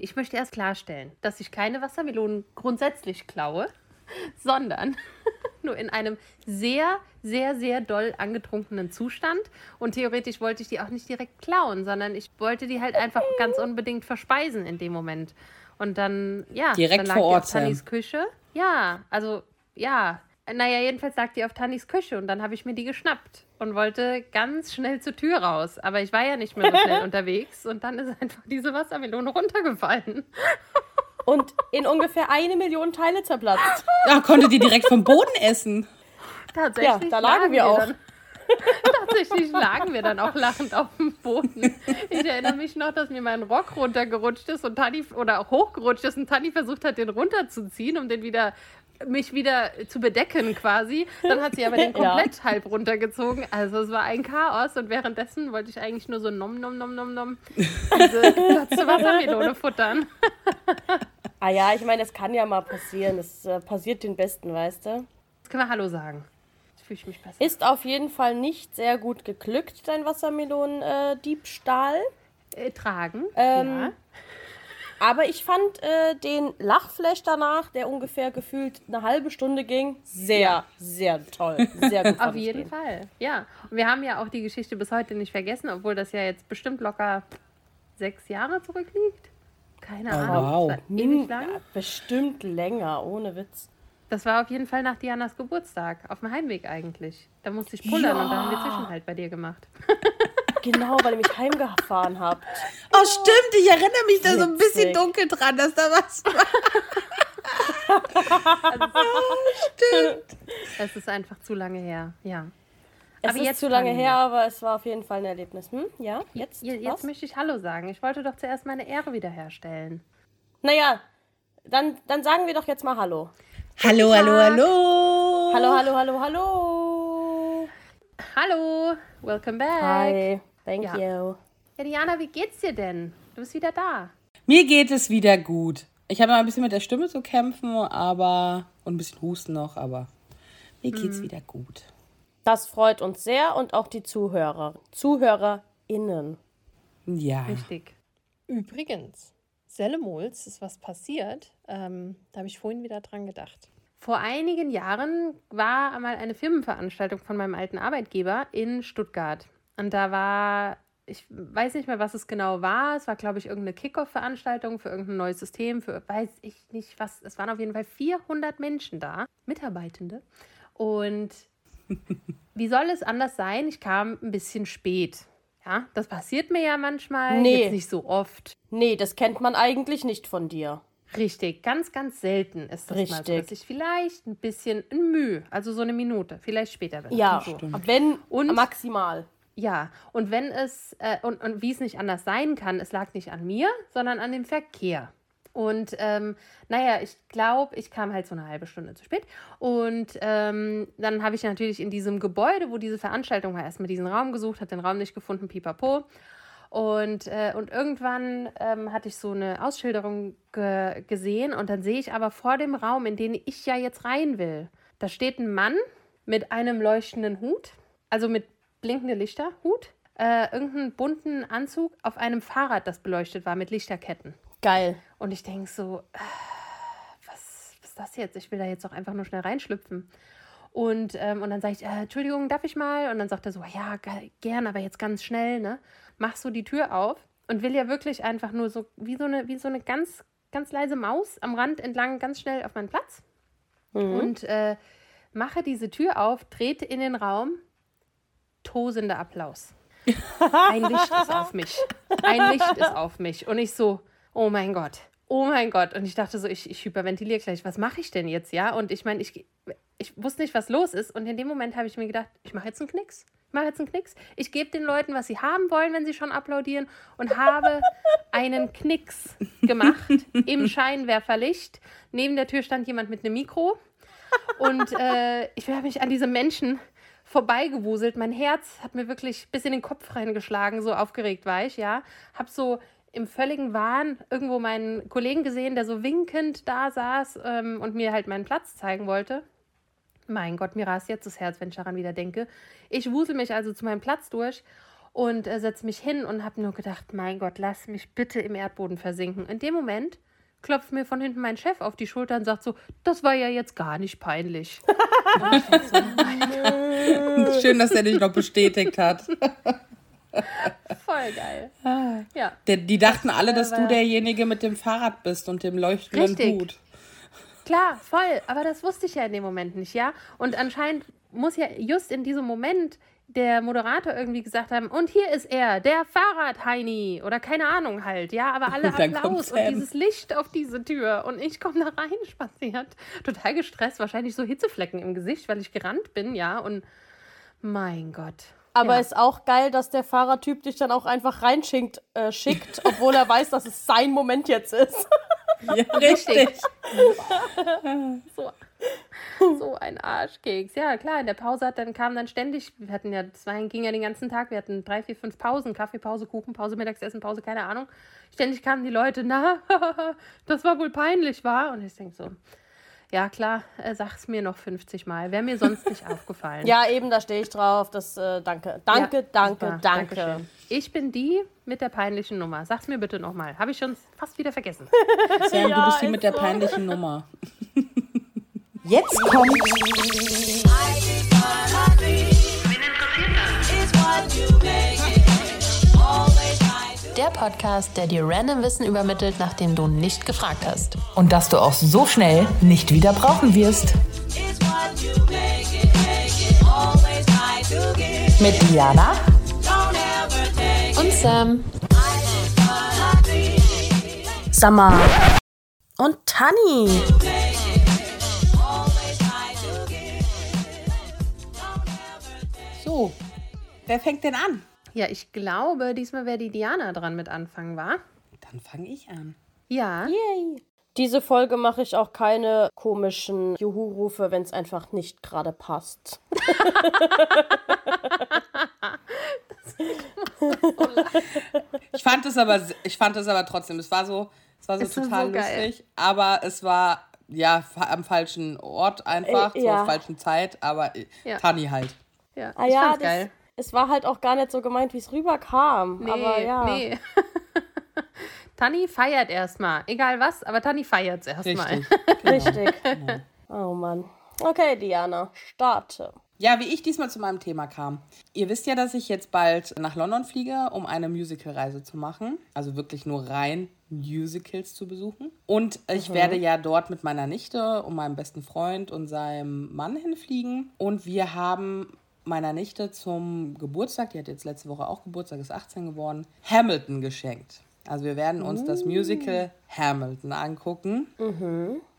Ich möchte erst klarstellen, dass ich keine Wassermelonen grundsätzlich klaue, sondern nur in einem sehr, sehr, sehr doll angetrunkenen Zustand. Und theoretisch wollte ich die auch nicht direkt klauen, sondern ich wollte die halt einfach ganz unbedingt verspeisen in dem Moment. Und dann, ja, direkt dann lag vor Ort Tannys Küche. Ja, also, ja. Naja, jedenfalls lag die auf Tannys Küche und dann habe ich mir die geschnappt und wollte ganz schnell zur Tür raus. Aber ich war ja nicht mehr so schnell unterwegs und dann ist einfach diese Wassermelone runtergefallen. Und in ungefähr eine Million Teile zerplatzt. Ja, konnte die direkt vom Boden essen. Tatsächlich. Ja, da lagen wir auch. Dann, tatsächlich lagen wir dann auch lachend auf dem Boden. Ich erinnere mich noch, dass mir mein Rock runtergerutscht ist und Tani oder auch hochgerutscht ist und Tani versucht hat, den runterzuziehen, um den wieder mich wieder zu bedecken quasi. Dann hat sie aber den komplett ja. halb runtergezogen. Also es war ein Chaos und währenddessen wollte ich eigentlich nur so nom nom nom nom nom diese letzte Wassermelone futtern. ah ja, ich meine, es kann ja mal passieren. Es äh, passiert den Besten, weißt du? Jetzt können wir Hallo sagen. Jetzt fühle ich mich besser. Ist auf jeden Fall nicht sehr gut geglückt, dein Wassermelonen-Diebstahl. Äh, äh, tragen, ähm, ja. Aber ich fand äh, den Lachflash danach, der ungefähr gefühlt eine halbe Stunde ging, sehr, sehr toll. Sehr gut. Auf jeden den. Fall. Ja. Und wir haben ja auch die Geschichte bis heute nicht vergessen, obwohl das ja jetzt bestimmt locker sechs Jahre zurückliegt. Keine oh, Ahnung. Wow. Ewig lang. Ja, bestimmt länger, ohne Witz. Das war auf jeden Fall nach Dianas Geburtstag, auf dem Heimweg eigentlich. Da musste ich pullern ja. und da haben wir Zwischenhalt bei dir gemacht. Genau, weil ihr mich heimgefahren habt. Oh, stimmt. Ich erinnere mich da so ein bisschen dunkel dran, dass da was war. oh, stimmt. Es ist einfach zu lange her, ja. Es aber ist jetzt zu lange her, aber es war auf jeden Fall ein Erlebnis. Hm? Ja, jetzt? Jetzt, jetzt möchte ich Hallo sagen. Ich wollte doch zuerst meine Ehre wiederherstellen. Naja, dann, dann sagen wir doch jetzt mal Hallo. Hallo, hallo, hallo. Hallo, hallo, hallo, hallo. Hallo, welcome back. Hi. Thank ja. you. Ja, Diana, wie geht's dir denn? Du bist wieder da. Mir geht es wieder gut. Ich habe ein bisschen mit der Stimme zu kämpfen, aber und ein bisschen Husten noch, aber mir geht's mhm. wieder gut. Das freut uns sehr und auch die Zuhörer, ZuhörerInnen. Ja. Richtig. Übrigens, Sellemols ist was passiert. Ähm, da habe ich vorhin wieder dran gedacht. Vor einigen Jahren war einmal eine Firmenveranstaltung von meinem alten Arbeitgeber in Stuttgart. Und da war, ich weiß nicht mehr, was es genau war. Es war, glaube ich, irgendeine Kickoff-Veranstaltung für irgendein neues System, für weiß ich nicht was. Es waren auf jeden Fall 400 Menschen da, Mitarbeitende. Und wie soll es anders sein? Ich kam ein bisschen spät. Ja, das passiert mir ja manchmal, nee. jetzt nicht so oft. Nee, das kennt man eigentlich nicht von dir. Richtig, ganz, ganz selten ist das Richtig. mal so, dass ich vielleicht ein bisschen ein Mühe, also so eine Minute, vielleicht später. Ja, so. wenn und maximal. Ja, und wenn es, äh, und, und wie es nicht anders sein kann, es lag nicht an mir, sondern an dem Verkehr. Und ähm, naja, ich glaube, ich kam halt so eine halbe Stunde zu spät. Und ähm, dann habe ich natürlich in diesem Gebäude, wo diese Veranstaltung war, erstmal diesen Raum gesucht, habe den Raum nicht gefunden, pipapo. Und, äh, und irgendwann ähm, hatte ich so eine Ausschilderung ge gesehen und dann sehe ich aber vor dem Raum, in den ich ja jetzt rein will, da steht ein Mann mit einem leuchtenden Hut, also mit blinkende Lichter, Hut, äh, irgendeinen bunten Anzug auf einem Fahrrad, das beleuchtet war mit Lichterketten. Geil. Und ich denke so, äh, was, was ist das jetzt? Ich will da jetzt doch einfach nur schnell reinschlüpfen. Und, ähm, und dann sage ich, äh, Entschuldigung, darf ich mal? Und dann sagt er so, ja, gern, aber jetzt ganz schnell, ne? Mach so die Tür auf und will ja wirklich einfach nur so, wie so eine, wie so eine ganz, ganz leise Maus am Rand entlang ganz schnell auf meinen Platz. Mhm. Und äh, mache diese Tür auf, trete in den Raum tosender Applaus. Ein Licht ist auf mich. Ein Licht ist auf mich. Und ich so, oh mein Gott, oh mein Gott. Und ich dachte so, ich, ich hyperventiliere gleich, was mache ich denn jetzt, ja? Und ich meine, ich, ich wusste nicht, was los ist. Und in dem Moment habe ich mir gedacht, ich mache jetzt einen Knicks. Ich mache jetzt einen Knicks. Ich gebe den Leuten, was sie haben wollen, wenn sie schon applaudieren. Und habe einen Knicks gemacht im Scheinwerferlicht. Neben der Tür stand jemand mit einem Mikro. Und äh, ich habe mich an diese Menschen vorbeigewuselt. Mein Herz hat mir wirklich bis in den Kopf reingeschlagen, so aufgeregt war ich, ja. Hab so im völligen Wahn irgendwo meinen Kollegen gesehen, der so winkend da saß ähm, und mir halt meinen Platz zeigen wollte. Mein Gott, mir rast jetzt das Herz, wenn ich daran wieder denke. Ich wusel mich also zu meinem Platz durch und äh, setze mich hin und habe nur gedacht, mein Gott, lass mich bitte im Erdboden versinken. In dem Moment klopft mir von hinten mein Chef auf die Schulter und sagt so, das war ja jetzt gar nicht peinlich. Schön, dass er dich noch bestätigt hat. Voll geil. Ja. Der, die dachten alle, dass du derjenige mit dem Fahrrad bist und dem leuchtenden Richtig. Hut. Klar, voll. Aber das wusste ich ja in dem Moment nicht, ja. Und anscheinend muss ja just in diesem Moment der Moderator irgendwie gesagt haben, und hier ist er, der Fahrrad-Heini. Oder keine Ahnung halt, ja. Aber alle Applaus und dieses Licht auf diese Tür. Und ich komme da rein spaziert. Total gestresst, wahrscheinlich so Hitzeflecken im Gesicht, weil ich gerannt bin, ja. Und mein Gott. Aber ja. ist auch geil, dass der Fahrertyp dich dann auch einfach reinschickt, äh, schickt, obwohl er weiß, dass es sein Moment jetzt ist. Ja, richtig. so, so ein Arschkeks. Ja, klar, in der Pause hat dann kam dann ständig, wir hatten ja, das war, ging ja den ganzen Tag, wir hatten drei, vier, fünf Pausen, Kaffeepause, Kuchenpause, Mittagessen, Pause, keine Ahnung. Ständig kamen die Leute, na, das war wohl peinlich, war? Und ich denke so, ja klar, äh, sag's mir noch 50 Mal, wäre mir sonst nicht aufgefallen. Ja, eben, da stehe ich drauf. Das, äh, danke, danke, Ja, danke, super, danke. Dankeschön. Ich bin die mit der peinlichen Nummer. Sag's mir bitte nochmal. Habe ich schon fast wieder vergessen. Sam, Ja, du bist die mit der so. peinlichen Nummer. Jetzt kommt Der Podcast, der dir random Wissen übermittelt, nachdem du nicht gefragt hast. und dass du auch so schnell nicht wieder brauchen wirst. Mit Diana Und Sam. Summer. Und Tanni. So, wer fängt denn an? Ja, ich glaube, diesmal wäre die Diana dran mit anfangen, war? Dann fange ich an. Ja. Yay. Diese Folge mache ich auch keine komischen Juhu-Rufe, wenn es einfach nicht gerade passt. Ich fand es aber, ich fand es aber trotzdem, es war so, es war so Es war total so geil. lustig, aber es war ja am falschen Ort einfach, Äh, zur ja. falschen Zeit, aber äh, Ja. Tani halt. Ja, Ah ich ja, fand's das, geil. Es war halt auch gar nicht so gemeint, wie es rüberkam. Nee, aber ja. nee. Tanni feiert erstmal. Egal was, aber Tanni feiert's erstmal. Richtig. Genau. Richtig. Oh Mann. Okay, Diana, starte. Ja, wie ich diesmal zu meinem Thema kam. Ihr wisst ja, dass ich jetzt bald nach London fliege, um eine Musicalreise zu machen. Also wirklich nur rein Musicals zu besuchen. Und ich werde ja dort mit meiner Nichte und meinem besten Freund und seinem Mann hinfliegen. Und wir haben meiner Nichte zum Geburtstag, die hat jetzt letzte Woche auch Geburtstag, ist 18 geworden, Hamilton geschenkt. Also wir werden uns das Musical Hamilton angucken.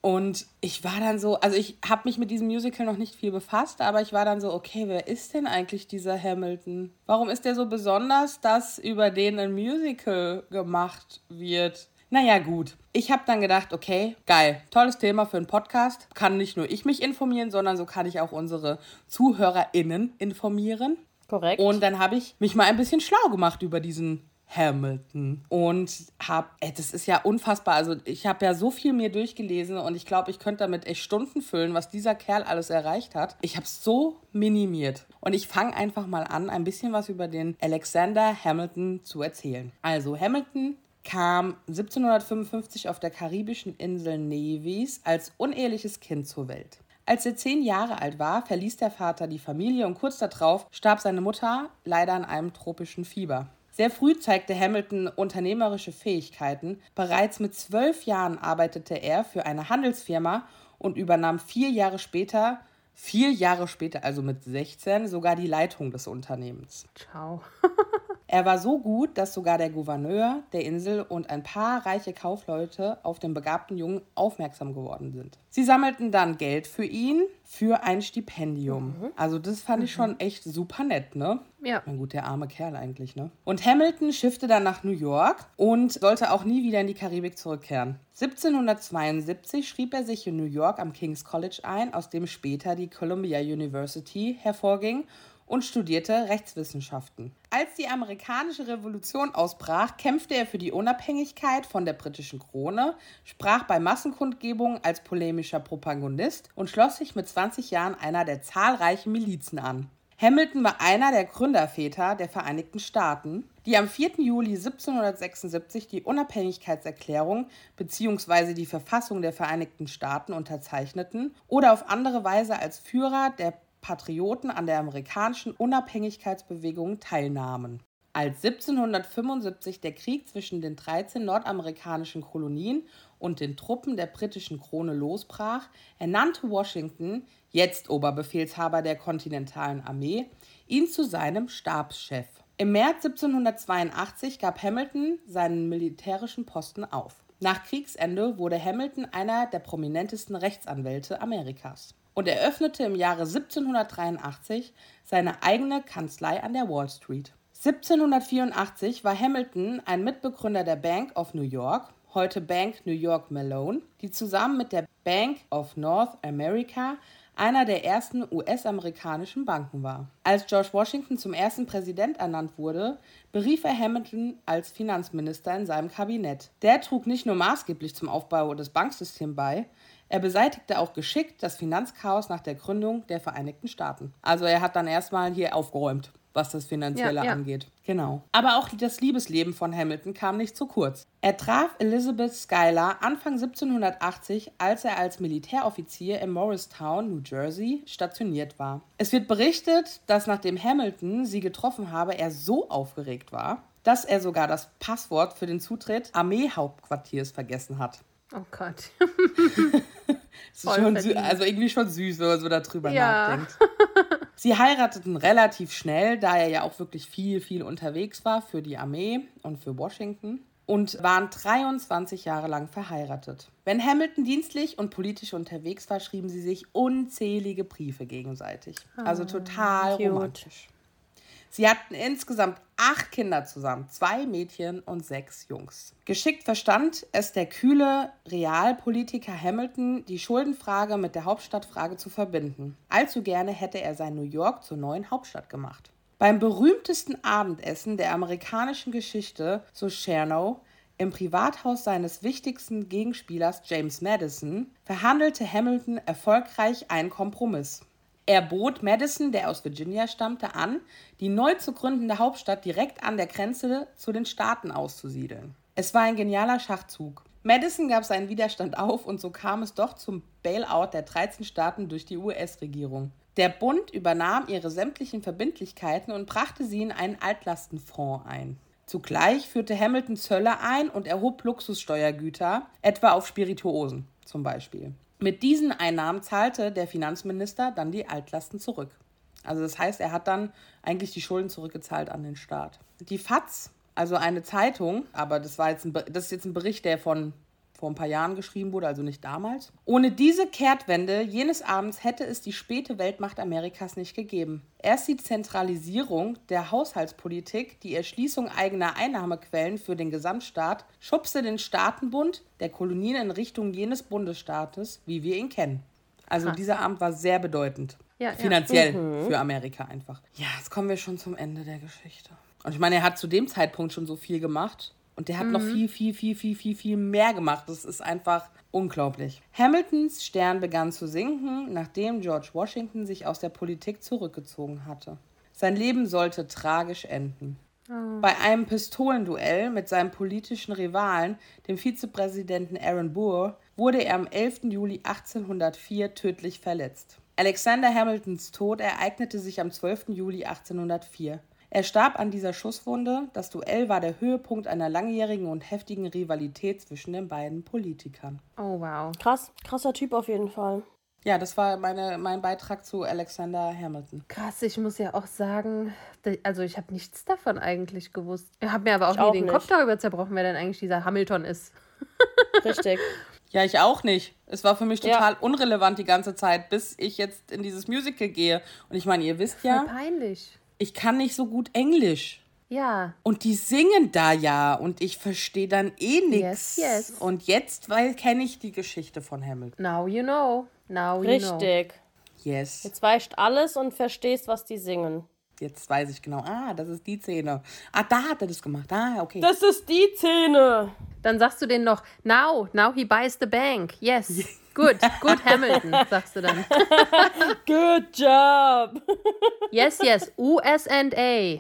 Und ich war dann so, also ich habe mich mit diesem Musical noch nicht viel befasst, aber ich war dann so, okay, wer ist denn eigentlich dieser Hamilton? Warum ist der so besonders, dass über den ein Musical gemacht wird? Naja, gut. Ich habe dann gedacht, okay, geil, tolles Thema für einen Podcast. Kann nicht nur ich mich informieren, sondern so kann ich auch unsere ZuhörerInnen informieren. Korrekt. Und dann habe ich mich mal ein bisschen schlau gemacht über diesen Hamilton und habe, das ist ja unfassbar, also ich habe ja so viel mir durchgelesen und ich glaube, ich könnte damit echt Stunden füllen, was dieser Kerl alles erreicht hat. Ich habe es so minimiert und ich fange einfach mal an, ein bisschen was über den Alexander Hamilton zu erzählen. Also Hamilton kam 1755 auf der karibischen Insel Nevis als uneheliches Kind zur Welt. Als er zehn Jahre alt war, verließ der Vater die Familie und kurz darauf starb seine Mutter leider an einem tropischen Fieber. Sehr früh zeigte Hamilton unternehmerische Fähigkeiten. Bereits mit zwölf Jahren arbeitete er für eine Handelsfirma und übernahm vier Jahre später, vier Jahre später, also mit 16, sogar die Leitung des Unternehmens. Ciao. Er war so gut, dass sogar der Gouverneur der Insel und ein paar reiche Kaufleute auf den begabten Jungen aufmerksam geworden sind. Sie sammelten dann Geld für ihn für ein Stipendium. Also das fand ich schon echt super nett, ne? Ja. Na gut, der arme Kerl eigentlich, ne? Und Hamilton schiffte dann nach New York und sollte auch nie wieder in die Karibik zurückkehren. 1772 schrieb er sich in New York am King's College ein, aus dem später die Columbia University hervorging und studierte Rechtswissenschaften. Als die amerikanische Revolution ausbrach, kämpfte er für die Unabhängigkeit von der britischen Krone, sprach bei Massenkundgebungen als polemischer Propagandist und schloss sich mit 20 Jahren einer der zahlreichen Milizen an. Hamilton war einer der Gründerväter der Vereinigten Staaten, die am 4. Juli 1776 die Unabhängigkeitserklärung bzw. die Verfassung der Vereinigten Staaten unterzeichneten oder auf andere Weise als Führer der Patrioten an der amerikanischen Unabhängigkeitsbewegung teilnahmen. Als 1775 der Krieg zwischen den 13 nordamerikanischen Kolonien und den Truppen der britischen Krone losbrach, ernannte Washington, jetzt Oberbefehlshaber der kontinentalen Armee, ihn zu seinem Stabschef. Im März 1782 gab Hamilton seinen militärischen Posten auf. Nach Kriegsende wurde Hamilton einer der prominentesten Rechtsanwälte Amerikas und eröffnete im Jahre 1783 seine eigene Kanzlei an der Wall Street. 1784 war Hamilton ein Mitbegründer der Bank of New York, heute Bank New York Mellon, die zusammen mit der Bank of North America einer der ersten US-amerikanischen Banken war. Als George Washington zum ersten Präsident ernannt wurde, berief er Hamilton als Finanzminister in seinem Kabinett. Der trug nicht nur maßgeblich zum Aufbau des Banksystems bei, er beseitigte auch geschickt das Finanzchaos nach der Gründung der Vereinigten Staaten. Also er hat dann erstmal hier aufgeräumt was das Finanzielle ja, ja. angeht. Genau. Aber auch das Liebesleben von Hamilton kam nicht zu kurz. Er traf Elizabeth Schuyler Anfang 1780, als er als Militäroffizier in Morristown, New Jersey, stationiert war. Es wird berichtet, dass nachdem Hamilton sie getroffen habe, er so aufgeregt war, dass er sogar das Passwort für den Zutritt Armeehauptquartiers vergessen hat. Oh Gott. schon also irgendwie schon süß, wenn man so darüber ja. nachdenkt. Sie heirateten relativ schnell, da er ja auch wirklich viel, viel unterwegs war für die Armee und für Washington und waren 23 Jahre lang verheiratet. Wenn Hamilton dienstlich und politisch unterwegs war, schrieben sie sich unzählige Briefe gegenseitig. Also ah, total cute. romantisch. Sie hatten insgesamt acht Kinder zusammen, zwei Mädchen und sechs Jungs. Geschickt verstand es der kühle Realpolitiker Hamilton, die Schuldenfrage mit der Hauptstadtfrage zu verbinden. Allzu gerne hätte er sein New York zur neuen Hauptstadt gemacht. Beim berühmtesten Abendessen der amerikanischen Geschichte, so Chernow, im Privathaus seines wichtigsten Gegenspielers James Madison, verhandelte Hamilton erfolgreich einen Kompromiss. Er bot Madison, der aus Virginia stammte, an, die neu zu gründende Hauptstadt direkt an der Grenze zu den Staaten auszusiedeln. Es war ein genialer Schachzug. Madison gab seinen Widerstand auf und so kam es doch zum Bailout der 13 Staaten durch die US-Regierung. Der Bund übernahm ihre sämtlichen Verbindlichkeiten und brachte sie in einen Altlastenfonds ein. Zugleich führte Hamilton Zölle ein und erhob Luxussteuergüter, etwa auf Spirituosen zum Beispiel. Mit diesen Einnahmen zahlte der Finanzminister dann die Altlasten zurück. Also das heißt, er hat dann eigentlich die Schulden zurückgezahlt an den Staat. Die FAZ, also eine Zeitung, aber das war jetzt ein, das ist jetzt ein Bericht, der von vor ein paar Jahren geschrieben wurde, also nicht damals. Ohne diese Kehrtwende jenes Abends hätte es die späte Weltmacht Amerikas nicht gegeben. Erst die Zentralisierung der Haushaltspolitik, die Erschließung eigener Einnahmequellen für den Gesamtstaat, schubste den Staatenbund der Kolonien in Richtung jenes Bundesstaates, wie wir ihn kennen. Also Krass. dieser Abend war sehr bedeutend. Ja, finanziell ja. Mhm. für Amerika einfach. Ja, jetzt kommen wir schon zum Ende der Geschichte. Und ich meine, er hat zu dem Zeitpunkt schon so viel gemacht. Und der hat mhm. noch viel, viel, viel, viel, viel, viel mehr gemacht. Das ist einfach unglaublich. Hamiltons Stern begann zu sinken, nachdem George Washington sich aus der Politik zurückgezogen hatte. Sein Leben sollte tragisch enden. Oh. Bei einem Pistolenduell mit seinem politischen Rivalen, dem Vizepräsidenten Aaron Burr, wurde er am 11. Juli 1804 tödlich verletzt. Alexander Hamiltons Tod ereignete sich am 12. Juli 1804. Er starb an dieser Schusswunde. Das Duell war der Höhepunkt einer langjährigen und heftigen Rivalität zwischen den beiden Politikern. Oh, wow. Krass, krasser Typ auf jeden Fall. Ja, das war meine, mein Beitrag zu Alexander Hamilton. Krass, ich muss ja auch sagen, also ich habe nichts davon eigentlich gewusst. Ich habe mir aber auch ich nie auch den nicht. Kopf darüber zerbrochen, wer denn eigentlich dieser Hamilton ist. Richtig. Ja, ich auch nicht. Es war für mich total ja. unrelevant die ganze Zeit, bis ich jetzt in dieses Musical gehe. Und ich meine, ihr wisst ja. Voll peinlich ich kann nicht so gut Englisch. Ja. Und die singen da ja und ich verstehe dann eh nichts. Yes, yes. Und jetzt, weil kenne ich die Geschichte von Hamilton. Now you know. Now you Richtig. know. Richtig. Yes. Jetzt weißt alles und verstehst, was die singen. Jetzt weiß ich genau. Ah, das ist die Szene. Ah, da hat er das gemacht. Ah, okay. Das ist die Szene. Dann sagst du denen noch, now, now he buys the bank. Yes. Good, good Hamilton, sagst du dann. Good job. Yes, yes, USA.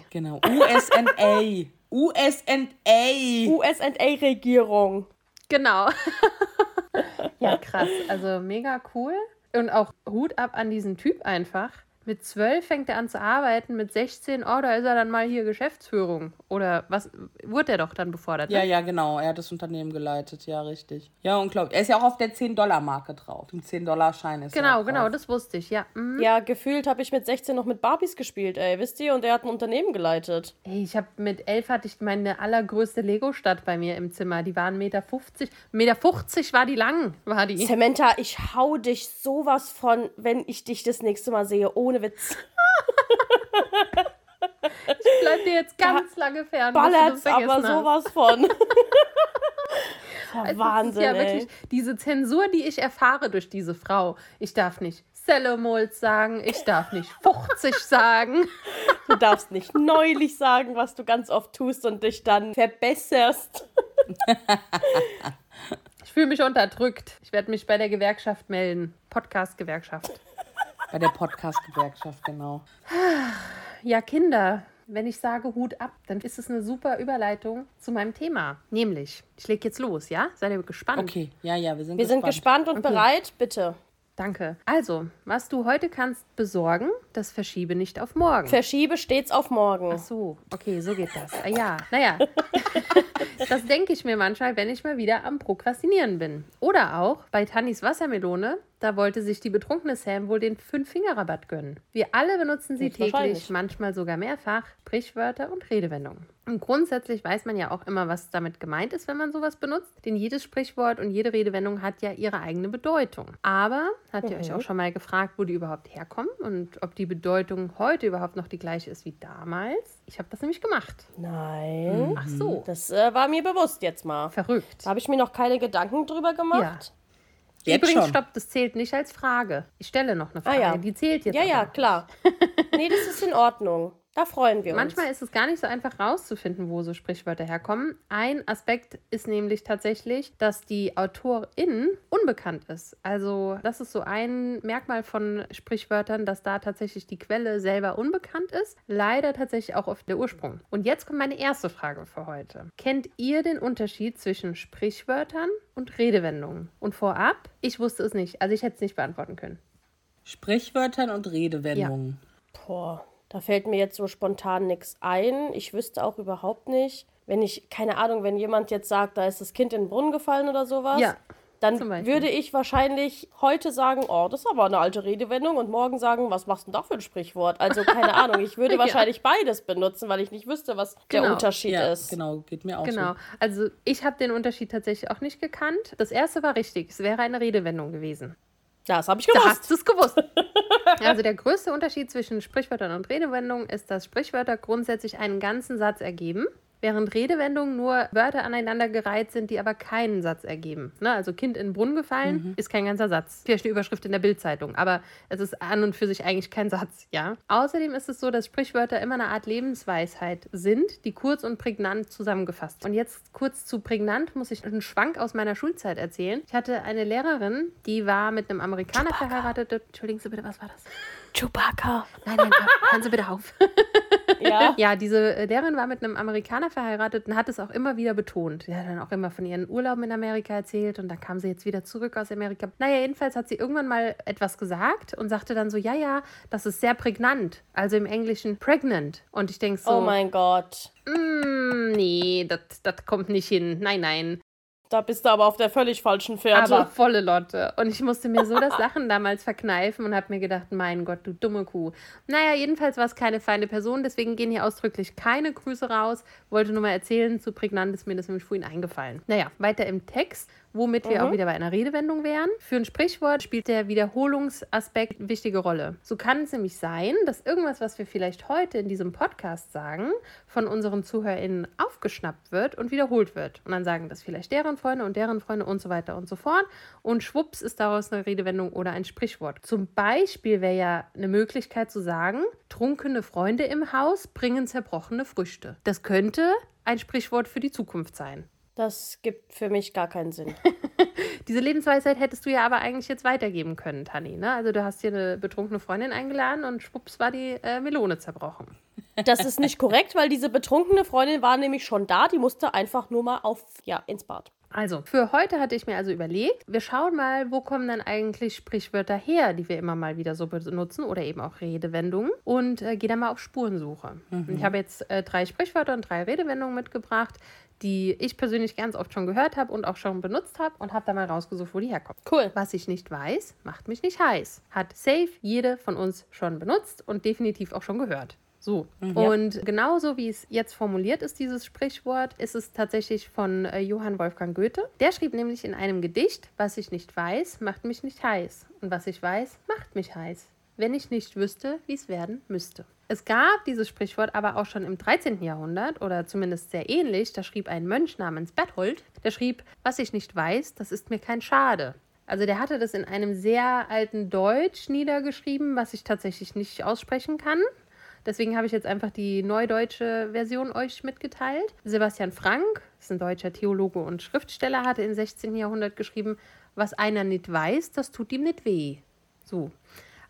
Genau. USNA. USNA. USA-Regierung. Genau. ja, krass. Also mega cool. Und auch Hut ab an diesen Typ einfach. Mit 12 fängt er an zu arbeiten, mit 16, oh, da ist er dann mal hier Geschäftsführung. Oder was, wurde er doch dann befordert? Ja, ne? ja, genau. Er hat das Unternehmen geleitet. Ja, richtig. Ja, unglaublich. Er ist ja auch auf der 10-Dollar-Marke drauf. Ein 10-Dollar-Schein ist Genau, er genau, drauf. das wusste ich, ja. Mhm. Ja, gefühlt habe ich mit 16 noch mit Barbies gespielt, ey. Wisst ihr? Und er hat ein Unternehmen geleitet. Ey, ich habe mit 11 hatte ich meine allergrößte Lego-Stadt bei mir im Zimmer. Die waren 1,50 Meter. 1,50 Meter war die lang, war die. Samantha, ich hau dich sowas von, wenn ich dich das nächste Mal sehe. Ohne Witz. Ich bleib dir jetzt ganz lange fern. das aber vergessen hast. sowas von. Also, Wahnsinn, ja ey. wirklich diese Zensur, die ich erfahre durch diese Frau. Ich darf nicht Cellomols sagen, ich darf nicht 50 sagen. Du darfst nicht neulich sagen, was du ganz oft tust und dich dann verbesserst. Ich fühle mich unterdrückt. Ich werde mich bei der Gewerkschaft melden. Podcast-Gewerkschaft. Bei der Podcast-Gewerkschaft, genau. Ja, Kinder, wenn ich sage Hut ab, dann ist es eine super Überleitung zu meinem Thema. Nämlich, ich lege jetzt los, ja? Seid ihr gespannt? Okay, ja, ja, wir sind Wir sind gespannt. gespannt und bereit, bitte. Danke. Also, was du heute kannst besorgen, das verschiebe nicht auf morgen. Verschiebe stets auf morgen. Ach so, okay, so geht das. Ah, ja, naja. das denke ich mir manchmal, wenn ich mal wieder am Prokrastinieren bin. Oder auch bei Tannis Wassermelone, da wollte sich die betrunkene Sam wohl den Fünf-Finger-Rabatt gönnen. Wir alle benutzen sie täglich, manchmal sogar mehrfach, Sprichwörter und Redewendungen. Und grundsätzlich weiß man ja auch immer, was damit gemeint ist, wenn man sowas benutzt. Denn jedes Sprichwort und jede Redewendung hat ja ihre eigene Bedeutung. Aber habt ihr euch auch schon mal gefragt, wo die überhaupt herkommen und ob die Bedeutung heute überhaupt noch die gleiche ist wie damals? Ich habe das nämlich gemacht. Nein. Ach so, Das äh, war mir bewusst jetzt mal. verrückt. Da habe ich mir noch keine Gedanken drüber gemacht. Jetzt Übrigens, schon. stopp, das zählt nicht als Frage. Ich stelle noch eine Ah, Frage, ja. die zählt jetzt. Ja, ja, klar. nee, das ist in Ordnung. Da freuen wir uns. Manchmal ist es gar nicht so einfach rauszufinden, wo so Sprichwörter herkommen. Ein Aspekt ist nämlich tatsächlich, dass die Autorin unbekannt ist. Also das ist so ein Merkmal von Sprichwörtern, dass da tatsächlich die Quelle selber unbekannt ist. Leider tatsächlich auch oft der Ursprung. Und jetzt kommt meine erste Frage für heute. Kennt ihr den Unterschied zwischen Sprichwörtern und Redewendungen? Und vorab, ich wusste es nicht. Also ich hätte es nicht beantworten können. Sprichwörtern und Redewendungen. Boah, da fällt mir jetzt so spontan nichts ein. Ich wüsste auch überhaupt nicht, wenn ich, keine Ahnung, wenn jemand jetzt sagt, da ist das Kind in den Brunnen gefallen oder sowas. Ja, Dann würde ich wahrscheinlich heute sagen, oh, das ist aber eine alte Redewendung und morgen sagen, was machst du denn da für ein Sprichwort? Also keine Ahnung, ich würde Ja. wahrscheinlich beides benutzen, weil ich nicht wüsste, was der Genau. Unterschied Ja, ist. genau, geht mir auch Genau. so. Also ich habe den Unterschied tatsächlich auch nicht gekannt. Das erste war richtig. Es wäre eine Redewendung gewesen. Das habe ich Da gewusst. hast du es gewusst. also der größte Unterschied zwischen Sprichwörtern und Redewendungen ist, dass Sprichwörter grundsätzlich einen ganzen Satz ergeben, während Redewendungen nur Wörter aneinandergereiht sind, die aber keinen Satz ergeben. Ne? Also Kind in den Brunnen gefallen ist kein ganzer Satz. Vielleicht eine Überschrift in der Bildzeitung, aber es ist an und für sich eigentlich kein Satz, ja. Außerdem ist es so, dass Sprichwörter immer eine Art Lebensweisheit sind, die kurz und prägnant zusammengefasst. Und jetzt kurz zu prägnant muss ich einen Schwank aus meiner Schulzeit erzählen. Ich hatte eine Lehrerin, die war mit einem Amerikaner verheiratet. Entschuldigen Sie bitte, was war das? Chewbacca. Nein, nein, hören Sie bitte auf. Ja. Ja, diese äh, Lehrerin war mit einem Amerikaner verheiratet und hat es auch immer wieder betont. Sie hat dann auch immer von ihren Urlauben in Amerika erzählt und dann kam sie jetzt wieder zurück aus Amerika. Naja, jedenfalls hat sie irgendwann mal etwas gesagt und sagte dann so, ja, ja, das ist sehr prägnant. Also im Englischen pregnant. Und ich denke so, Oh mein Gott. "Mm, nee, das kommt nicht hin. Nein, nein. Da bist du aber auf der völlig falschen Fährte. Aber volle Lotte. Und ich musste mir so das Lachen damals verkneifen und habe mir gedacht, mein Gott, du dumme Kuh. Naja, jedenfalls war es keine feine Person, deswegen gehen hier ausdrücklich keine Grüße raus. Wollte nur mal erzählen, zu prägnant ist mir das nämlich vorhin eingefallen. Naja, weiter im Text, womit wir auch wieder bei einer Redewendung wären. Für ein Sprichwort spielt der Wiederholungsaspekt eine wichtige Rolle. So kann es nämlich sein, dass irgendwas, was wir vielleicht heute in diesem Podcast sagen, von unseren ZuhörerInnen aufgeschnappt wird und wiederholt wird. Und dann sagen das vielleicht deren Freunde und deren Freunde und so weiter und so fort. Und schwupps ist daraus eine Redewendung oder ein Sprichwort. Zum Beispiel wäre ja eine Möglichkeit zu sagen, trunkene Freunde im Haus bringen zerbrochene Früchte. Das könnte ein Sprichwort für die Zukunft sein. Das gibt für mich gar keinen Sinn. Diese Lebensweisheit hättest du ja aber eigentlich jetzt weitergeben können, Tanni. Ne? Also du hast hier eine betrunkene Freundin eingeladen und schwupps war die äh, Melone zerbrochen. Das ist nicht korrekt, weil diese betrunkene Freundin war nämlich schon da. Die musste einfach nur mal auf, ja, ins Bad. Also, für heute hatte ich mir also überlegt, wir schauen mal, wo kommen dann eigentlich Sprichwörter her, die wir immer mal wieder so benutzen oder eben auch Redewendungen und äh, gehe dann mal auf Spurensuche. Mhm. Ich habe jetzt äh, drei Sprichwörter und drei Redewendungen mitgebracht, die ich persönlich ganz oft schon gehört habe und auch schon benutzt habe und habe da mal rausgesucht, wo die herkommen. Cool. Was ich nicht weiß, macht mich nicht heiß. Hat safe jede von uns schon benutzt und definitiv auch schon gehört. So. Mhm. Und genauso wie es jetzt formuliert ist, dieses Sprichwort, ist es tatsächlich von äh, Johann Wolfgang Goethe. Der schrieb nämlich in einem Gedicht, was ich nicht weiß, macht mich nicht heiß. Und was ich weiß, macht mich heiß. Wenn ich nicht wüsste, wie es werden müsste. Es gab dieses Sprichwort aber auch schon im 13. Jahrhundert oder zumindest sehr ähnlich. Da schrieb ein Mönch namens Berthold, der schrieb, was ich nicht weiß, das ist mir kein Schade. Also der hatte das in einem sehr alten Deutsch niedergeschrieben, was ich tatsächlich nicht aussprechen kann. Deswegen habe ich jetzt einfach die neudeutsche Version euch mitgeteilt. Sebastian Frank, ist ein deutscher Theologe und Schriftsteller, hatte im 16. Jahrhundert geschrieben, was einer nicht weiß, das tut ihm nicht weh. So.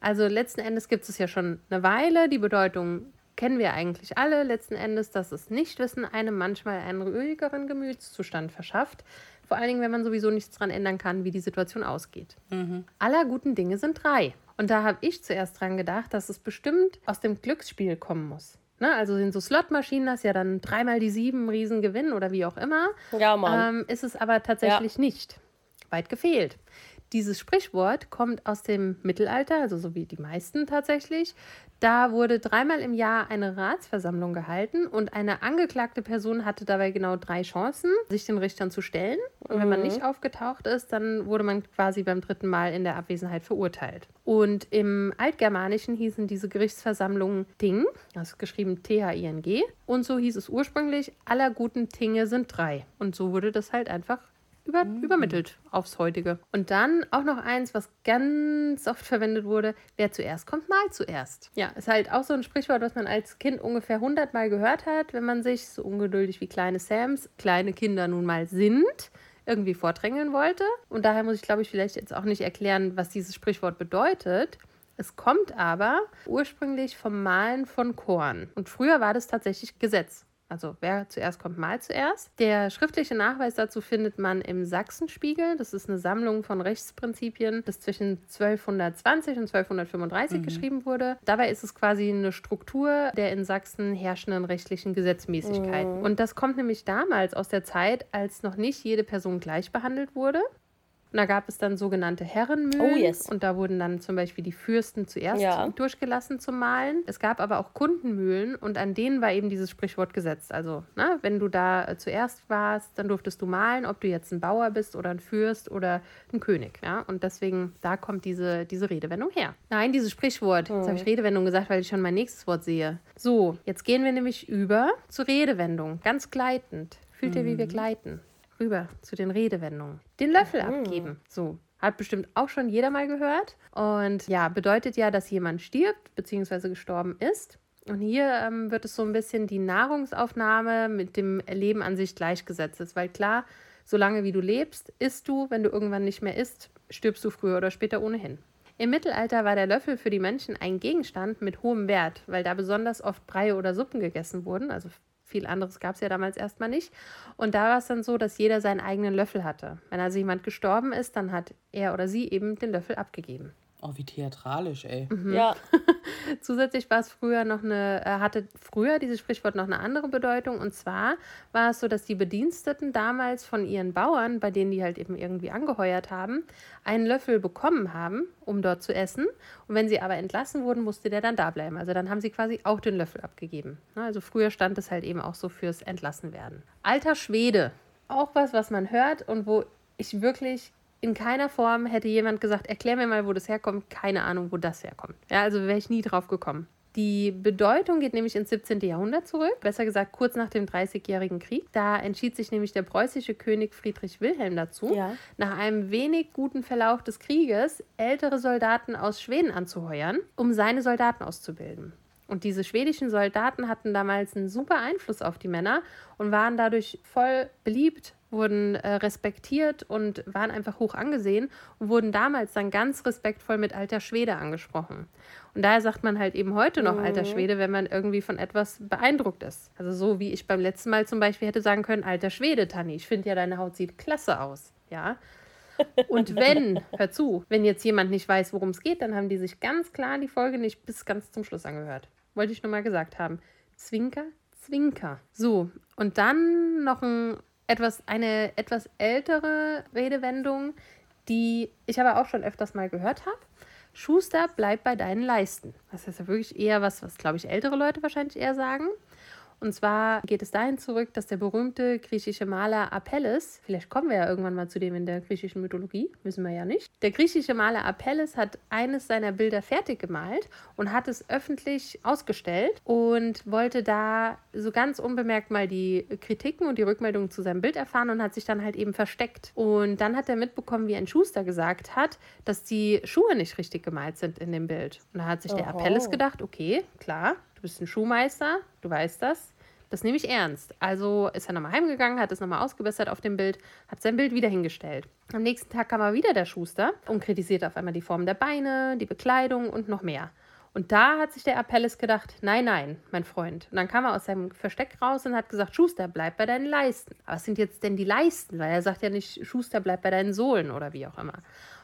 Also letzten Endes gibt es ja schon eine Weile. Die Bedeutung kennen wir eigentlich alle. Letzten Endes, dass das Nichtwissen einem manchmal einen ruhigeren Gemütszustand verschafft. Vor allen Dingen, wenn man sowieso nichts daran ändern kann, wie die Situation ausgeht. Mhm. Aller guten Dinge sind drei. Und da habe ich zuerst dran gedacht, dass es bestimmt aus dem Glücksspiel kommen muss. Ne, also sind so Slotmaschinen, das ja dann dreimal die sieben Riesengewinn oder wie auch immer. Ja, Mann. Ähm, ist es aber tatsächlich ja. nicht. Weit gefehlt. Dieses Sprichwort kommt aus dem Mittelalter, also so wie die meisten tatsächlich. Da wurde dreimal im Jahr eine Ratsversammlung gehalten und eine angeklagte Person hatte dabei genau drei Chancen, sich den Richtern zu stellen. Und mhm. wenn man mhm. nicht aufgetaucht ist, dann wurde man quasi beim dritten Mal in der Abwesenheit verurteilt. Und im Altgermanischen hießen diese Gerichtsversammlungen Ting, das ist geschrieben T-H-I-N-G. Und so hieß es ursprünglich, aller guten Tinge sind drei. Und so wurde das halt einfach über, mhm. übermittelt aufs heutige. Und dann auch noch eins, was ganz oft verwendet wurde: Wer zuerst kommt, mal zuerst. Ja, ist halt auch so ein Sprichwort, was man als Kind ungefähr 100 Mal gehört hat, wenn man sich so ungeduldig wie kleine Sams, kleine Kinder nun mal sind, irgendwie vordrängeln wollte. Und daher muss ich, glaube ich, vielleicht jetzt auch nicht erklären, was dieses Sprichwort bedeutet. Es kommt aber ursprünglich vom Malen von Korn. Und früher war das tatsächlich Gesetz. Also wer zuerst kommt, mal zuerst. Der schriftliche Nachweis dazu findet man im Sachsenspiegel. Das ist eine Sammlung von Rechtsprinzipien, das zwischen 1220 und 1235 mhm. geschrieben wurde. Dabei ist es quasi eine Struktur der in Sachsen herrschenden rechtlichen Gesetzmäßigkeiten. Mhm. Und das kommt nämlich damals aus der Zeit, als noch nicht jede Person gleich behandelt wurde. Und da gab es dann sogenannte Herrenmühlen. Oh yes. Und da wurden dann zum Beispiel die Fürsten zuerst ja. durchgelassen zum Malen. Es gab aber auch Kundenmühlen und an denen war eben dieses Sprichwort gesetzt. Also, ne, wenn du da äh, zuerst warst, dann durftest du malen, ob du jetzt ein Bauer bist oder ein Fürst oder ein König. Ja? Und deswegen, da kommt diese, diese Redewendung her. Nein, dieses Sprichwort. Jetzt habe ich hm. Redewendung gesagt, weil ich schon mein nächstes Wort sehe. So, jetzt gehen wir nämlich über zur Redewendung. Ganz gleitend. Fühlt ihr, wie wir hm. gleiten? Rüber zu den Redewendungen. Den Löffel mhm. abgeben. So. Hat bestimmt auch schon jeder mal gehört. Und ja, bedeutet ja, dass jemand stirbt bzw. gestorben ist. Und hier ähm, wird es so ein bisschen die Nahrungsaufnahme mit dem Leben an sich gleichgesetzt ist. Weil klar, solange wie du lebst, isst du, wenn du irgendwann nicht mehr isst, stirbst du früher oder später ohnehin. Im Mittelalter war der Löffel für die Menschen ein Gegenstand mit hohem Wert, weil da besonders oft Breie oder Suppen gegessen wurden, also viel anderes gab es ja damals erstmal nicht. Und da war es dann so, dass jeder seinen eigenen Löffel hatte. Wenn also jemand gestorben ist, dann hat er oder sie eben den Löffel abgegeben. Oh, wie theatralisch, ey. Mhm. Ja. Zusätzlich war es früher noch eine, äh, hatte früher dieses Sprichwort noch eine andere Bedeutung. Und zwar war es so, dass die Bediensteten damals von ihren Bauern, bei denen die halt eben irgendwie angeheuert haben, einen Löffel bekommen haben, um dort zu essen. Und wenn sie aber entlassen wurden, musste der dann da bleiben. Also dann haben sie quasi auch den Löffel abgegeben. Also früher stand es halt eben auch so fürs Entlassenwerden. Alter Schwede. Auch was, was man hört und wo ich wirklich in keiner Form hätte jemand gesagt, erklär mir mal, wo das herkommt. Keine Ahnung, wo das herkommt. Ja, also wäre ich nie drauf gekommen. Die Bedeutung geht nämlich ins 17. Jahrhundert zurück, besser gesagt kurz nach dem Dreißigjährigen Krieg. Da entschied sich nämlich der preußische König Friedrich Wilhelm dazu, ja. nach einem wenig guten Verlauf des Krieges ältere Soldaten aus Schweden anzuheuern, um seine Soldaten auszubilden. Und diese schwedischen Soldaten hatten damals einen super Einfluss auf die Männer und waren dadurch voll beliebt wurden äh, respektiert und waren einfach hoch angesehen und wurden damals dann ganz respektvoll mit alter Schwede angesprochen. Und daher sagt man halt eben heute noch alter Schwede, wenn man irgendwie von etwas beeindruckt ist. Also so wie ich beim letzten Mal zum Beispiel hätte sagen können, alter Schwede, Tanni, ich finde ja, deine Haut sieht klasse aus. Ja. Und wenn, hör zu, wenn jetzt jemand nicht weiß, worum es geht, dann haben die sich ganz klar die Folge nicht bis ganz zum Schluss angehört. Wollte ich nur mal gesagt haben. Zwinker, Zwinker. So, und dann noch ein etwas, eine etwas ältere Redewendung, die ich aber auch schon öfters mal gehört habe. Schuster, bleib bei deinen Leisten. Das ist ja wirklich eher was, was, glaube ich, ältere Leute wahrscheinlich eher sagen. Und zwar geht es dahin zurück, dass der berühmte griechische Maler Apelles, vielleicht kommen wir ja irgendwann mal zu dem in der griechischen Mythologie, wissen wir ja nicht. Der griechische Maler Apelles hat eines seiner Bilder fertig gemalt und hat es öffentlich ausgestellt und wollte da so ganz unbemerkt mal die Kritiken und die Rückmeldungen zu seinem Bild erfahren und hat sich dann halt eben versteckt. Und dann hat er mitbekommen, wie ein Schuster gesagt hat, dass die Schuhe nicht richtig gemalt sind in dem Bild. Und da hat sich der. Apelles gedacht, okay, klar, du bist ein Schuhmeister, du weißt das. Das nehme ich ernst. Also ist er nochmal heimgegangen, hat es nochmal ausgebessert auf dem Bild, hat sein Bild wieder hingestellt. Am nächsten Tag kam er wieder der Schuster und kritisierte auf einmal die Form der Beine, die Bekleidung und noch mehr. Und da hat sich der Apelles gedacht, nein, nein, mein Freund. Und dann kam er aus seinem Versteck raus und hat gesagt, Schuster, bleib bei deinen Leisten. Aber was sind jetzt denn die Leisten? Weil er sagt ja nicht, Schuster, bleib bei deinen Sohlen oder wie auch immer.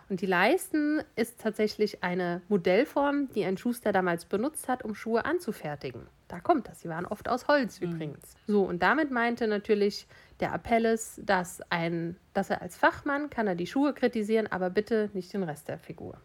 Und die Leisten ist tatsächlich eine Modellform, die ein Schuster damals benutzt hat, um Schuhe anzufertigen. Da kommt das. Sie waren oft aus Holz übrigens. So, und damit meinte natürlich der Apelles, dass, ein, dass er als Fachmann kann er die Schuhe kritisieren, aber bitte nicht den Rest der Figur.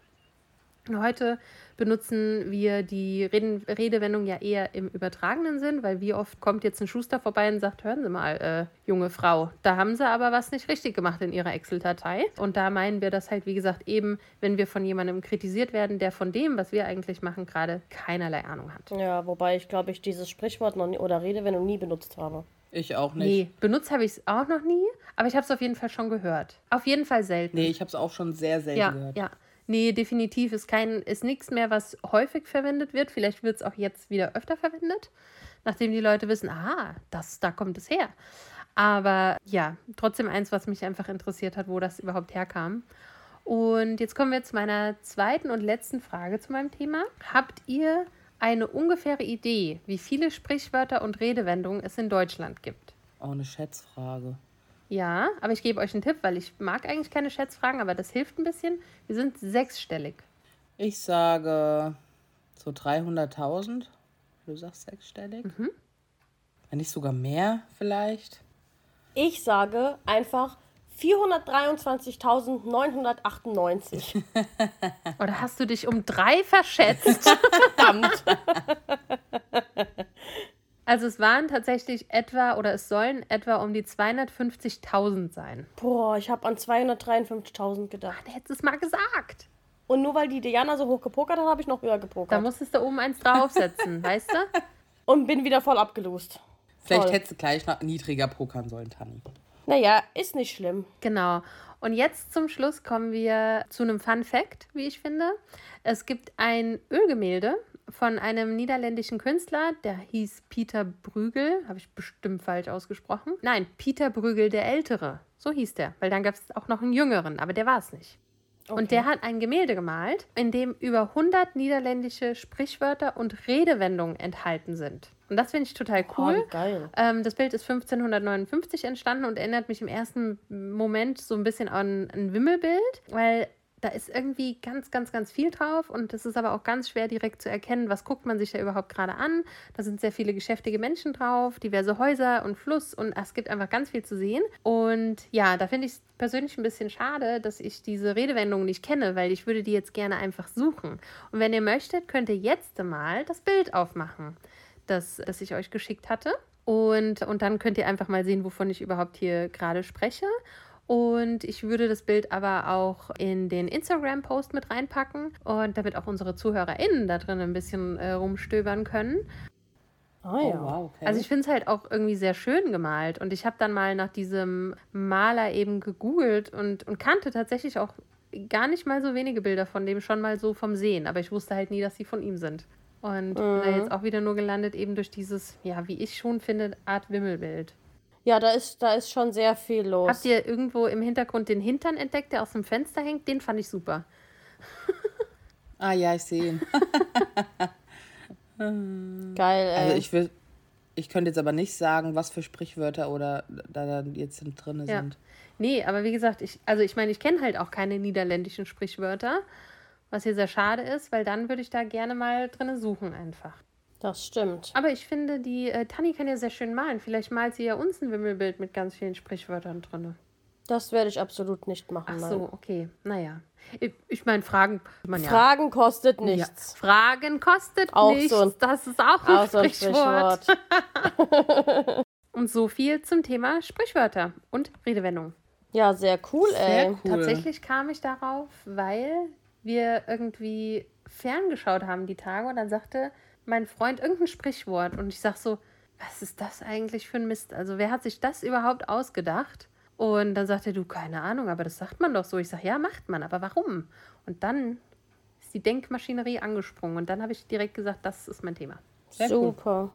Heute benutzen wir die Reden, Redewendung ja eher im übertragenen Sinn, weil wie oft kommt jetzt ein Schuster vorbei und sagt, hören Sie mal, äh, junge Frau, da haben Sie aber was nicht richtig gemacht in Ihrer Excel-Datei. Und da meinen wir das halt, wie gesagt, eben, wenn wir von jemandem kritisiert werden, der von dem, was wir eigentlich machen, gerade keinerlei Ahnung hat. Ja, wobei ich glaube, ich dieses Sprichwort noch nie, oder Redewendung nie benutzt habe. Ich auch nicht. Nee, benutzt habe ich es auch noch nie, aber ich habe es auf jeden Fall schon gehört. Auf jeden Fall selten. Nee, ich habe es auch schon sehr selten Ja, gehört. ja. Nee, definitiv ist kein, ist nichts mehr, was häufig verwendet wird. Vielleicht wird es auch jetzt wieder öfter verwendet, nachdem die Leute wissen, aha, das, da kommt es her. Aber ja, trotzdem eins, was mich einfach interessiert hat, wo das überhaupt herkam. Und jetzt kommen wir zu meiner zweiten und letzten Frage zu meinem Thema. Habt ihr eine ungefähre Idee, wie viele Sprichwörter und Redewendungen es in Deutschland gibt? Auch eine Schätzfrage. Ja, aber ich gebe euch einen Tipp, weil ich mag eigentlich keine Schätzfragen, aber das hilft ein bisschen. Wir sind sechsstellig. Ich sage so 300.000. Du sagst sechsstellig. Mhm. Wenn nicht sogar mehr vielleicht. Ich sage einfach 423.998. Oder hast du dich um drei verschätzt? Verdammt. also es waren tatsächlich etwa, oder es sollen etwa um die 250.000 sein. Boah, ich habe an 253.000 gedacht. Da hättest du es mal gesagt. Und nur weil die Diana so hoch gepokert hat, habe ich noch höher gepokert. Da musstest du oben eins draufsetzen, weißt du? Und bin wieder voll abgelost. Vielleicht Toll. hättest du gleich noch niedriger pokern sollen, Tanni. Naja, ist nicht schlimm. Genau. Und jetzt zum Schluss kommen wir zu einem Fun Fact, wie ich finde. Es gibt ein Ölgemälde von einem niederländischen Künstler, der hieß Pieter Brügel. Habe ich bestimmt falsch ausgesprochen. Nein, Pieter Brügel der Ältere. So hieß der, weil dann gab es auch noch einen jüngeren, aber der war es nicht. Und der hat ein Gemälde gemalt, in dem über 100 niederländische Sprichwörter und Redewendungen enthalten sind. Und das finde ich total cool. Oh, wie geil. Ähm, das Bild ist 1559 entstanden und erinnert mich im ersten Moment so ein bisschen an ein Wimmelbild, weil da ist irgendwie ganz, ganz, ganz viel drauf und es ist aber auch ganz schwer direkt zu erkennen, was guckt man sich da überhaupt gerade an. Da sind sehr viele geschäftige Menschen drauf, diverse Häuser und Fluss und es gibt einfach ganz viel zu sehen. Und ja, da finde ich es persönlich ein bisschen schade, dass ich diese Redewendung nicht kenne, weil ich würde die jetzt gerne einfach suchen. Und wenn ihr möchtet, könnt ihr jetzt mal das Bild aufmachen, das, das ich euch geschickt hatte. Und, und dann könnt ihr einfach mal sehen, wovon ich überhaupt hier gerade spreche. Und ich würde das Bild aber auch in den Instagram-Post mit reinpacken und damit auch unsere ZuhörerInnen da drin ein bisschen äh, rumstöbern können. Ah Oh, ja. wow, okay. Also ich finde es halt auch irgendwie sehr schön gemalt. Und ich habe dann mal nach diesem Maler eben gegoogelt und, und kannte tatsächlich auch gar nicht mal so wenige Bilder von dem, schon mal so vom Sehen. Aber ich wusste halt nie, dass sie von ihm sind. Und bin da jetzt auch wieder nur gelandet, eben durch dieses, ja, wie ich schon finde, Art Wimmelbild. Ja, da ist, da ist schon sehr viel los. Habt ihr irgendwo im Hintergrund den Hintern entdeckt, der aus dem Fenster hängt? Den fand ich super. Ah ja, ich sehe ihn. Geil, ey. Also ich will, ich könnte jetzt aber nicht sagen, was für Sprichwörter oder da da jetzt drin Ja. sind. Nee, aber wie gesagt, ich, also ich meine, ich kenne halt auch keine niederländischen Sprichwörter, was hier sehr schade ist, weil dann würde ich da gerne mal drin suchen einfach. Das stimmt. Aber ich finde, die äh, Tanni kann ja sehr schön malen. Vielleicht malt sie ja uns ein Wimmelbild mit ganz vielen Sprichwörtern drin. Das werde ich absolut nicht machen. Ach nein. so, okay. Naja. Ich, ich meine, Fragen man ja. Fragen kostet ja. nichts. Fragen kostet Auch nichts. so ein- das ist auch ein Auch so ein Sprichwort. Sprichwort. Und so viel zum Thema Sprichwörter und Redewendungen. Ja, sehr cool, ey. Sehr cool. Tatsächlich kam ich darauf, weil wir irgendwie ferngeschaut haben die Tage und dann sagte mein Freund irgendein Sprichwort und ich sag so, was ist das eigentlich für ein Mist? Also wer hat sich das überhaupt ausgedacht? Und dann sagt er, du, keine Ahnung, aber das sagt man doch so. Ich sag, ja, macht man, aber warum? Und dann ist die Denkmaschinerie angesprungen und dann habe ich direkt gesagt, das ist mein Thema. Sehr cool. Super.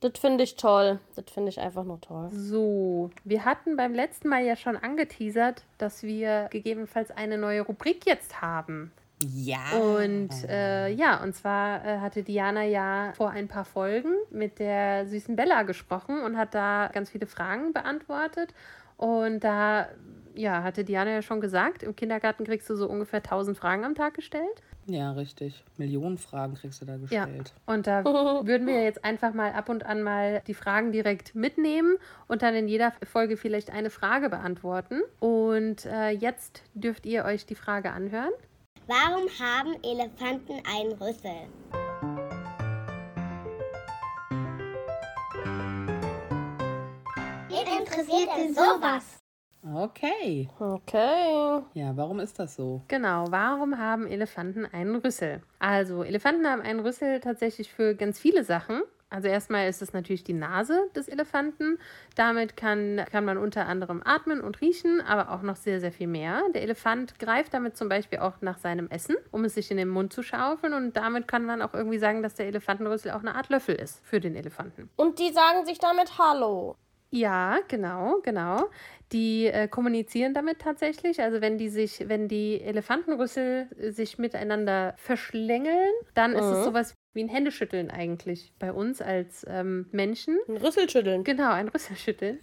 Das finde ich toll. Das finde ich einfach nur toll. So, wir hatten beim letzten Mal ja schon angeteasert, dass wir gegebenenfalls eine neue Rubrik jetzt haben. Ja. Und äh, ja, und zwar äh, hatte Diana ja vor ein paar Folgen mit der süßen Bella gesprochen und hat da ganz viele Fragen beantwortet. Und da ja, hatte Diana ja schon gesagt, im Kindergarten kriegst du so ungefähr 1000 Fragen am Tag gestellt. Ja, richtig. Millionen Fragen kriegst du da Ja, gestellt. und da würden wir jetzt einfach mal ab und an mal die Fragen direkt mitnehmen und dann in jeder Folge vielleicht eine Frage beantworten. Und äh, jetzt dürft ihr euch die Frage anhören. Warum haben Elefanten einen Rüssel? Wen interessiert denn sowas? Okay. Okay. Ja, warum ist das so? Genau, warum haben Elefanten einen Rüssel? Also, Elefanten haben einen Rüssel tatsächlich für ganz viele Sachen. Also erstmal ist es natürlich die Nase des Elefanten. Damit kann, kann man unter anderem atmen und riechen, aber auch noch sehr, sehr viel mehr. Der Elefant greift damit zum Beispiel auch nach seinem Essen, um es sich in den Mund zu schaufeln. Und damit kann man auch irgendwie sagen, dass der Elefantenrüssel auch eine Art Löffel ist für den Elefanten. Und die sagen sich damit Hallo. Ja, genau, genau. Die äh, kommunizieren damit tatsächlich. Also wenn die sich, wenn die Elefantenrüssel äh, sich miteinander verschlängeln, dann ist es sowas wie ein Händeschütteln eigentlich bei uns als ähm, Menschen. Ein Rüssel schütteln. Genau, ein Rüsselschütteln.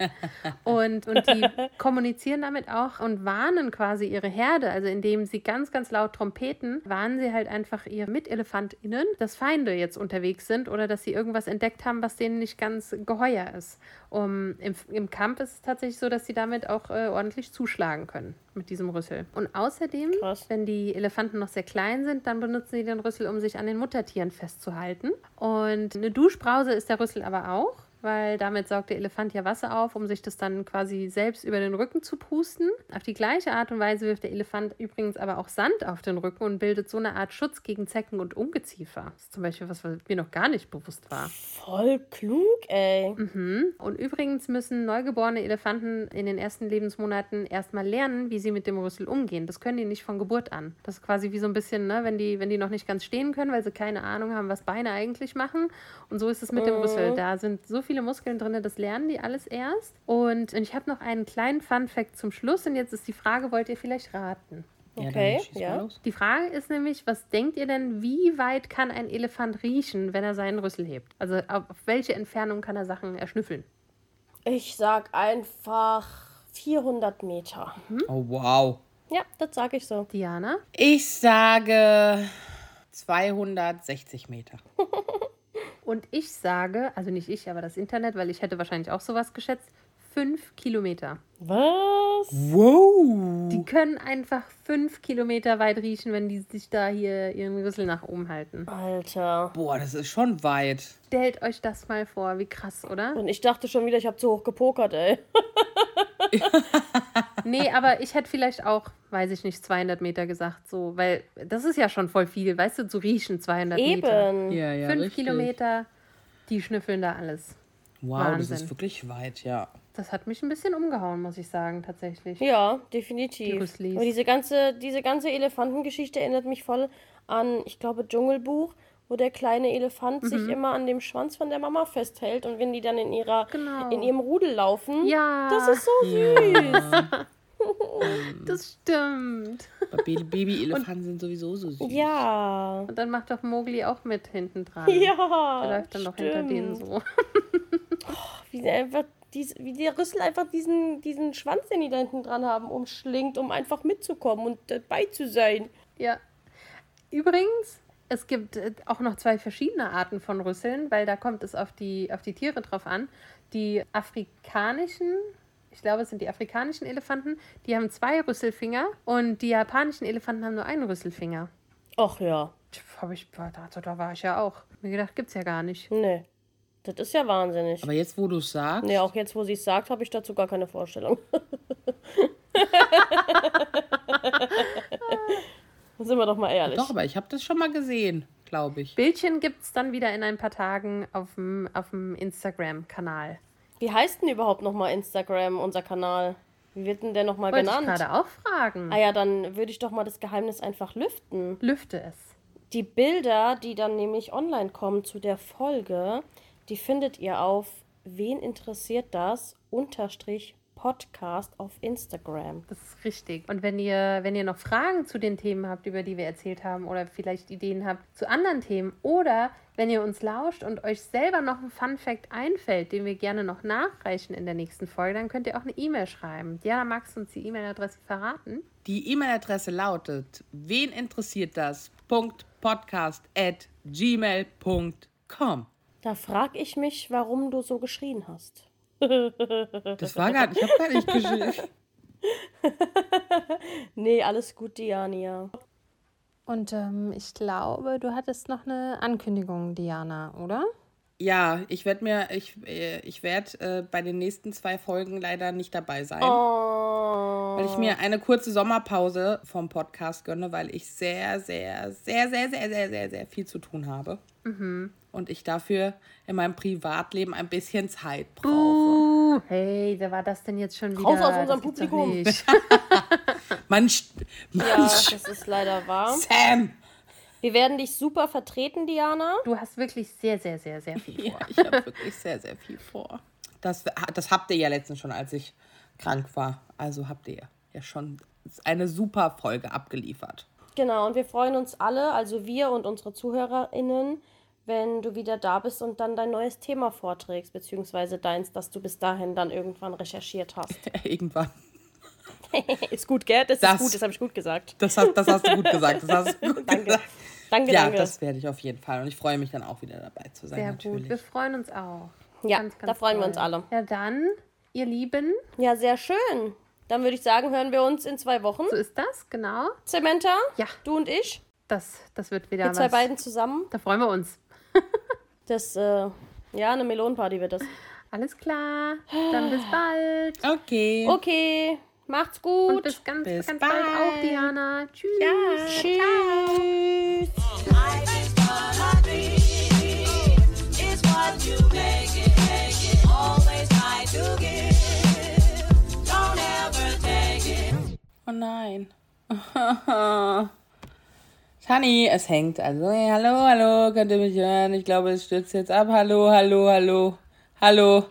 und, und die kommunizieren damit auch und warnen quasi ihre Herde. Also indem sie ganz, ganz laut trompeten, warnen sie halt einfach ihre MitelefantInnen, dass Feinde jetzt unterwegs sind oder dass sie irgendwas entdeckt haben, was denen nicht ganz geheuer ist. Um, im, Im Kampf ist es tatsächlich so, dass sie damit auch äh, ordentlich zuschlagen können mit diesem Rüssel. Und außerdem, Krass. wenn die Elefanten noch sehr klein sind, dann benutzen sie den Rüssel, um sich an den Muttertieren festzuhalten. Und eine Duschbrause ist der Rüssel aber auch, weil damit saugt der Elefant ja Wasser auf, um sich das dann quasi selbst über den Rücken zu pusten. Auf die gleiche Art und Weise wirft der Elefant übrigens aber auch Sand auf den Rücken und bildet so eine Art Schutz gegen Zecken und Ungeziefer. Das ist zum Beispiel was, was mir noch gar nicht bewusst war. Voll klug, ey. Mhm. Und übrigens müssen neugeborene Elefanten in den ersten Lebensmonaten erstmal lernen, wie sie mit dem Rüssel umgehen. Das können die nicht von Geburt an. Das ist quasi wie so ein bisschen, ne, wenn die, wenn die noch nicht ganz stehen können, weil sie keine Ahnung haben, was Beine eigentlich machen. Und so ist es mit dem Rüssel. Da sind so viele Muskeln drin, das lernen die alles erst. Und, und ich habe noch einen kleinen Fun-Fact zum Schluss. Und jetzt ist die Frage, wollt ihr vielleicht raten? Ja, Okay, ja. los. Die Frage ist nämlich, was denkt ihr denn, wie weit kann ein Elefant riechen, wenn er seinen Rüssel hebt? Also auf auf welche Entfernung kann er Sachen erschnüffeln? Ich sag einfach 400 Meter. Oh, wow. Ja, das sag ich so. Diana? Ich sage 260 Meter. Und ich sage, also nicht ich, aber das Internet, weil ich hätte wahrscheinlich auch sowas geschätzt, fünf Kilometer. Was? Wow. Die können einfach fünf Kilometer weit riechen, wenn die sich da hier ihren Rüssel nach oben halten. Alter. Boah, das ist schon weit. Stellt euch das mal vor, wie krass, oder? Und ich dachte schon wieder, ich habe zu hoch gepokert, ey. Nee, aber ich hätte vielleicht auch, weiß ich nicht, 200 Meter gesagt, so, weil das ist ja schon voll viel, weißt du, zu riechen 200 Meter. Eben. Ja, ja, Fünf richtig. Kilometer, die schnüffeln da alles. Wow, das Wahnsinn. ist wirklich weit, ja. Das hat mich ein bisschen umgehauen, muss ich sagen, tatsächlich. Ja, Die definitiv. Rüsslis. Aber diese ganze, diese ganze Elefantengeschichte erinnert mich voll an, ich glaube, Dschungelbuch, wo der kleine Elefant Mhm. sich immer an dem Schwanz von der Mama festhält und wenn die dann in ihrer Genau. in ihrem Rudel laufen. Ja. Das ist so süß. Das stimmt. Aber Baby- Baby-Elefanten sind sowieso so süß. Ja. Und dann macht doch Mowgli auch mit hinten dran. Der Ja. läuft dann noch hinter denen so. Wie, sie einfach dies, wie der Rüssel einfach diesen, diesen Schwanz, den die da hinten dran haben, umschlingt, um einfach mitzukommen und dabei zu sein. Ja. Übrigens, es gibt äh, auch noch zwei verschiedene Arten von Rüsseln, weil da kommt es auf die, auf die Tiere drauf an. Die afrikanischen, ich glaube, es sind die afrikanischen Elefanten, die haben zwei Rüsselfinger und die japanischen Elefanten haben nur einen Rüsselfinger. Ach ja. Hab ich, da, da war ich ja auch. Mir gedacht, gibt's ja gar nicht. Nee. Das ist ja wahnsinnig. Aber jetzt, wo du es sagst, Nee, auch jetzt, wo sie es sagt, habe ich dazu gar keine Vorstellung. Sind wir doch mal ehrlich. doch, aber ich habe das schon mal gesehen, glaube ich. Bildchen gibt's dann wieder in ein paar Tagen auf dem, auf dem Instagram-Kanal. Wie heißt denn überhaupt nochmal Instagram, unser Kanal? Wie wird denn der nochmal Wollte ich genannt? gerade auch fragen. Ah ja, dann würde ich doch mal das Geheimnis einfach lüften. Lüfte es. Die Bilder, die dann nämlich online kommen zu der Folge, die findet ihr auf wen interessiert das unterstrich Podcast auf Instagram. Das ist richtig. Und wenn ihr, wenn ihr noch Fragen zu den Themen habt, über die wir erzählt haben, oder vielleicht Ideen habt zu anderen Themen, oder wenn ihr uns lauscht und euch selber noch ein Fun Fact einfällt, den wir gerne noch nachreichen in der nächsten Folge, dann könnt ihr auch eine E-Mail schreiben. Diana, magst du uns die E-Mail-Adresse verraten? Die E-Mail-Adresse lautet: Wen interessiert das? Podcast at gmail.com. Da frage ich mich, warum du so geschrien hast. Das war gar nicht, ich habe gar nicht geschrieben. Nee, alles gut, Diania. Und ähm, ich glaube, du hattest noch eine Ankündigung, Diana, oder? Ja, ich werde mir, ich, äh, ich werde äh, bei den nächsten zwei Folgen leider nicht dabei sein. Oh. Weil ich mir eine kurze Sommerpause vom Podcast gönne, weil ich sehr, sehr, sehr, sehr, sehr, sehr, sehr, sehr viel zu tun habe. Und ich dafür in meinem Privatleben ein bisschen Zeit brauche. Uh, hey, wer war das denn jetzt schon wieder? Raus aus unserem Das Publikum. st- Mann Ja, das ist leider wahr. Sam! Wir werden dich super vertreten, Diana. Du hast wirklich sehr, sehr, sehr, sehr viel vor. Ja, ich habe wirklich sehr, sehr viel vor. Das, das habt ihr ja letztens schon, als ich krank war. Also habt ihr ja schon eine super Folge abgeliefert. Genau, und wir freuen uns alle, also wir und unsere ZuhörerInnen, wenn du wieder da bist und dann dein neues Thema vorträgst, beziehungsweise deins, das du bis dahin dann irgendwann recherchiert hast. Irgendwann. ist gut, gell? Das, Das- ist gut, das habe ich gut gesagt. Das hast, das hast du gut gesagt. Das hast du gut Danke. gesagt. Danke, Ja, danke. das werde ich auf jeden Fall. Und ich freue mich dann auch wieder dabei zu sein, Sehr gut. natürlich. Wir freuen uns auch. Ja, Ganz, ganz da freuen wir toll. uns alle. Ja, dann, ihr Lieben, Ja, sehr schön. Dann würde ich sagen, hören wir uns in zwei Wochen. so ist das, genau. Samantha, Ja. du und ich, Das, das wird wieder wir was. zwei beiden zusammen. Da freuen wir uns. Das, äh, ja, eine Melonenparty wird das. Alles klar. Dann bis bald. Okay. Okay, macht's gut. Und bis ganz, Bis ganz bald auch, bald. Diana. Tschüss. Tschüss. Take it. Oh nein. Tani, es hängt. Also, hey, hallo, hallo, könnt ihr mich hören? Ich glaube, es stürzt jetzt ab. Hallo, hallo, hallo. Hallo.